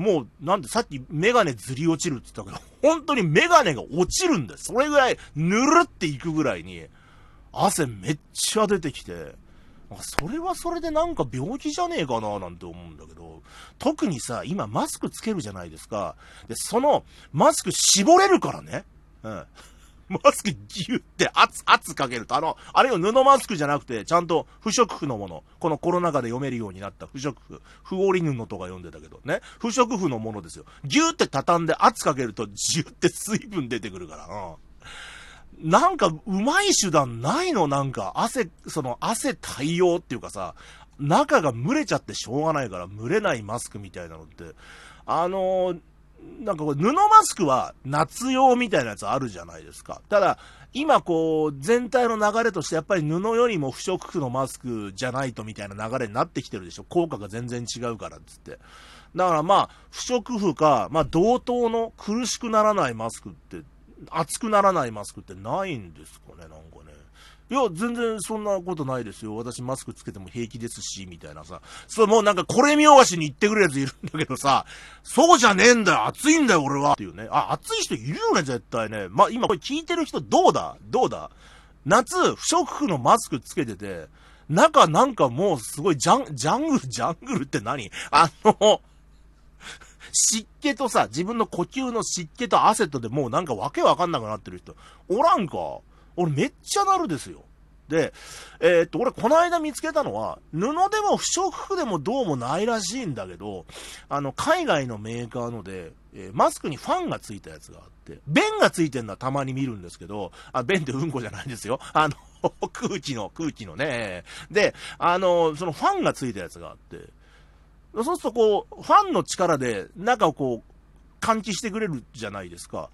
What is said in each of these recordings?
もう、なんでさっきメガネずり落ちるって言ったけど、本当にメガネが落ちるんだよ。それぐらい、ぬるっていくぐらいに、汗めっちゃ出てきて、それはそれでなんか病気じゃねえかななんて思うんだけど、特にさ、今マスクつけるじゃないですか。で、その、マスク絞れるからね。うん。マスクギュって圧、圧かけると、あの、あれよ、布マスクじゃなくて、ちゃんと不織布のもの。このコロナ禍で読めるようになった不織布。不織布とか読んでたけど、ね。不織布のものですよ。ギュって畳んで圧かけると、ジュって水分出てくるからな。なんか、うまい手段ないの？なんか、汗、その、汗対応っていうかさ、中が蒸れちゃってしょうがないから、蒸れないマスクみたいなのって、あのー、なんかこれ布マスクは夏用みたいなやつあるじゃないですか。ただ、今こう、全体の流れとしてやっぱり布よりも不織布のマスクじゃないとみたいな流れになってきてるでしょ。効果が全然違うからっつって。だからまあ、不織布か、まあ同等の苦しくならないマスクって、熱くならないマスクってないんですかね、なんかね。いや、全然そんなことないですよ。私マスクつけても平気ですし、みたいなさ。そう、もうなんかこれ見よがしに言ってくるやついるんだけどさ、そうじゃねえんだよ、暑いんだよ、俺は。っていうね。あ、暑い人いるよね、絶対ね。ま今これ聞いてる人どうだ？どうだ？夏、不織布のマスクつけてて、中なんかもうすごいジャン、ジャングル、ジャングルって何？あの、湿気とさ、自分の呼吸の湿気と汗とでもうなんかわけわかんなくなってる人、おらんか？俺めっちゃなるですよ。で、えー、っと、俺この間見つけたのは、布でも不織布でもどうもないらしいんだけど、あの、海外のメーカーので、えー、マスクにファンがついたやつがあって、弁がついてるのはたまに見るんですけど、あ、弁ってうんこじゃないですよ。あの、空気の、空気のね。で、あの、そのファンがついたやつがあって、そうするとこう、ファンの力で中をこう、換気してくれるじゃないですか。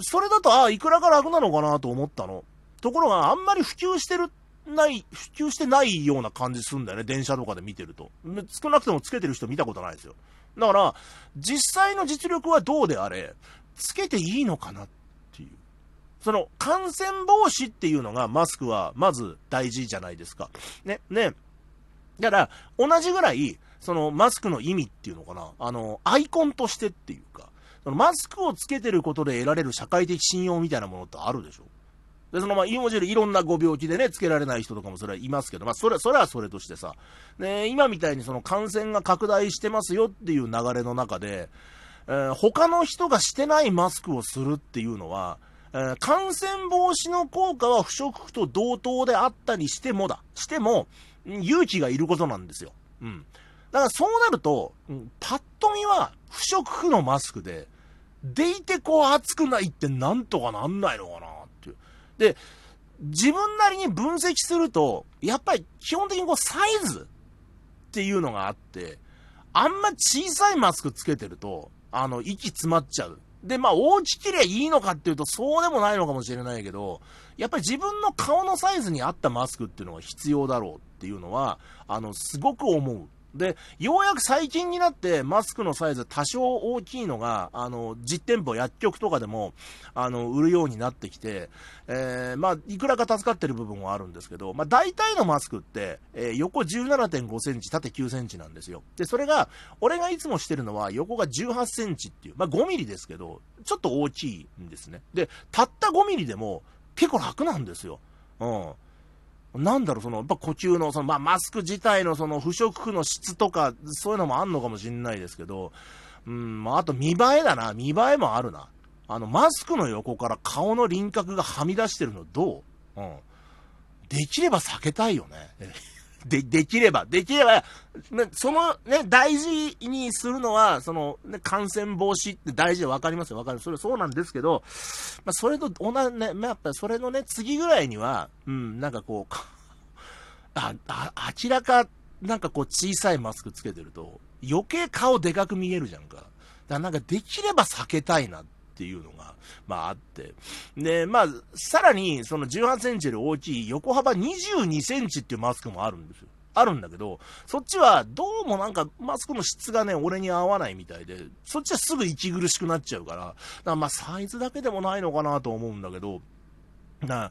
それだと、ああ、いくらか楽なのかなと思ったの。ところが、あんまり普及してる、ない、普及してないような感じするんだよね、電車とかで見てると。少なくともつけてる人見たことないですよ。だから、実際の実力はどうであれ、つけていいのかなっていう。その、感染防止っていうのが、マスクは、まず大事じゃないですか。ね、ね。だから、同じぐらい、その、マスクの意味っていうのかな、あの、アイコンとしてっていうか、そのマスクをつけてることで得られる社会的信用みたいなものってあるでしょ？で、そのまあ、いもちろんいろんなご病気でね、つけられない人とかもそれはいますけど、まあ、それ、それはそれとしてさ、ね、今みたいにその感染が拡大してますよっていう流れの中で、えー、他の人がしてないマスクをするっていうのは、えー、感染防止の効果は不織布と同等であったりしてもだ、しても、勇気がいることなんですよ。うん。だからそうなると、うん、パッと見は不織布のマスクで、でいてこう熱くないってなんとかなんないのかなっていう。で、自分なりに分析すると、やっぱり基本的にこうサイズっていうのがあって、あんま小さいマスクつけてると、あの、息詰まっちゃう。で、まあ、大きけりゃいいのかっていうと、そうでもないのかもしれないけど、やっぱり自分の顔のサイズに合ったマスクっていうのが必要だろうっていうのは、あの、すごく思う。で、ようやく最近になってマスクのサイズ多少大きいのが、あの、実店舗、薬局とかでも、あの、売るようになってきて、えー、まあ、いくらか助かってる部分はあるんですけど、まあ、大体のマスクって、えー、横17.5センチ、縦9センチなんですよ。で、それが、俺がいつもしてるのは、横が18センチっていう、まあ、5ミリですけど、ちょっと大きいんですね。で、たった5ミリでも、結構楽なんですよ。うん。なんだろう、その、やっぱ呼吸の、その、まあ、マスク自体のその不織布の質とか、そういうのもあんのかもしんないですけど、うん、まあ、あと見栄えだな、見栄えもあるな。あの、マスクの横から顔の輪郭がはみ出してるのどう？うん。できれば避けたいよね。で、できれば、できれば、そのね、大事にするのは、その、ね、感染防止って大事で分かりますよ、分かる。それそうなんですけど、まあ、それと同じね、まあ、やっぱそれのね、次ぐらいには、うん、なんかこう、あ、あ、明らか、なんかこう小さいマスクつけてると、余計顔でかく見えるじゃんか。だからなんかできれば避けたいなっていうのが、まああって。で、まあ、さらに、その18センチより大きい横幅22センチっていうマスクもあるんですよ。あるんだけど、そっちはどうもなんかマスクの質がね、俺に合わないみたいで、そっちはすぐ息苦しくなっちゃうから、だからまあサイズだけでもないのかなと思うんだけど、な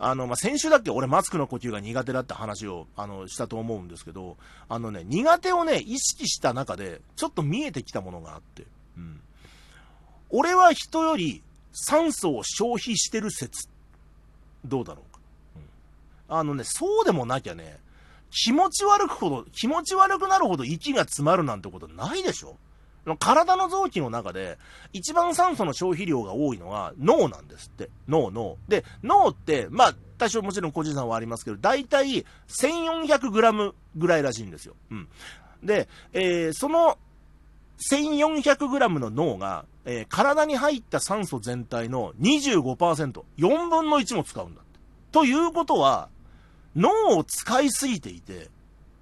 あの、まあ、先週だっけ俺マスクの呼吸が苦手だって話を、あの、したと思うんですけど、あのね、苦手をね、意識した中で、ちょっと見えてきたものがあって、うん。俺は人より酸素を消費してる説、どうだろうか。うん。あのね、そうでもなきゃね、気持ち悪くほど、気持ち悪くなるほど息が詰まるなんてことないでしょ体の臓器の中で、一番酸素の消費量が多いのは脳なんですって。脳、脳。で、脳って、まあ、多少もちろん個人差はありますけど、大体 1400g ぐらいらしいんですよ。うん。で、えー、その 1400g の脳が、えー、体に入った酸素全体の25%、4分の1も使うんだって。ということは、脳を使いすぎていて、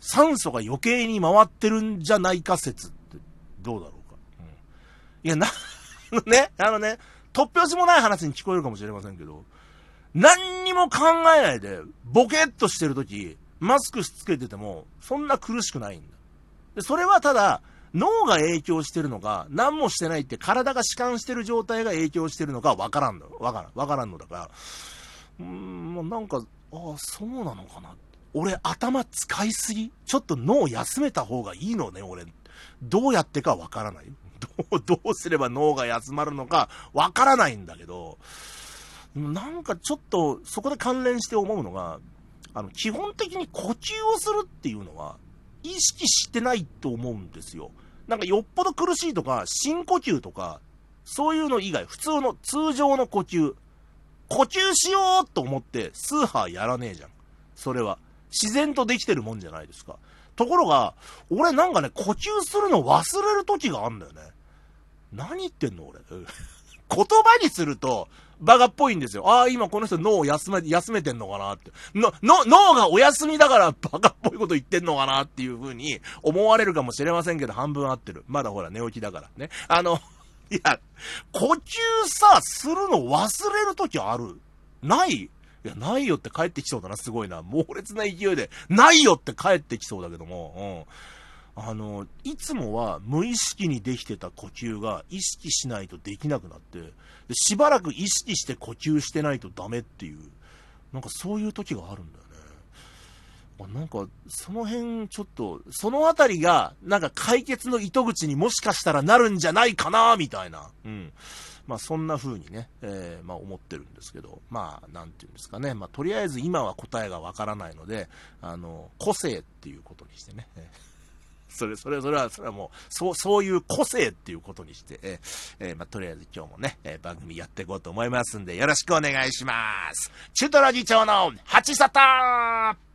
酸素が余計に回ってるんじゃないか説ってどうだろう？いや、な、ね、あのね、突拍子もない話に聞こえるかもしれませんけど、何にも考えないで、ボケっとしてるとき、マスクしつけてても、そんな苦しくないんだ。で、それはただ、脳が影響してるのか、何もしてないって体が弛緩してる状態が影響してるのかわからんの。わからん。わからんのだから、うーん、もうなんか、ああ、そうなのかな。俺、頭使いすぎ？ちょっと脳休めた方がいいのね、俺。どうやってかわからない。どう、どうすれば脳が休まるのかわからないんだけど、なんかちょっと、そこで関連して思うのが、あの、基本的に呼吸をするっていうのは、意識してないと思うんですよ。なんかよっぽど苦しいとか、深呼吸とか、そういうの以外、普通の通常の呼吸、呼吸しようと思って、スーハーやらねえじゃん。それは。自然とできてるもんじゃないですか。ところが、俺なんかね、呼吸するの忘れる時があんだよね。何言ってんの俺。言葉にすると、バカっぽいんですよ。ああ、今この人脳を休め、休めてんのかなって。の、の、脳がお休みだからバカっぽいこと言ってんのかなっていう風に思われるかもしれませんけど、半分合ってる。まだほら寝起きだからね。あの、いや、呼吸さ、するの忘れるときある？ない？いや、ないよって帰ってきそうだな、すごいな。猛烈な勢いで、ないよって帰ってきそうだけども、うん。あの、いつもは無意識にできてた呼吸が意識しないとできなくなって、でしばらく意識して呼吸してないとダメっていう、なんかそういう時があるんだよね。なんか、その辺、ちょっと、そのあたりが、なんか解決の糸口にもしかしたらなるんじゃないかな、みたいな。うん。まあ、そんな風にね、えー、まあ、思ってるんですけど、まあ、なんていうんですかね。まあ、とりあえず今は答えがわからないので、あの、個性っていうことにしてね。それ、それ、それは、それはもう、そう、そういう個性っていうことにして、え、えー、まあ、とりあえず今日もね、えー、番組やっていこうと思いますんで、よろしくお願いします。中トラ議長の、八里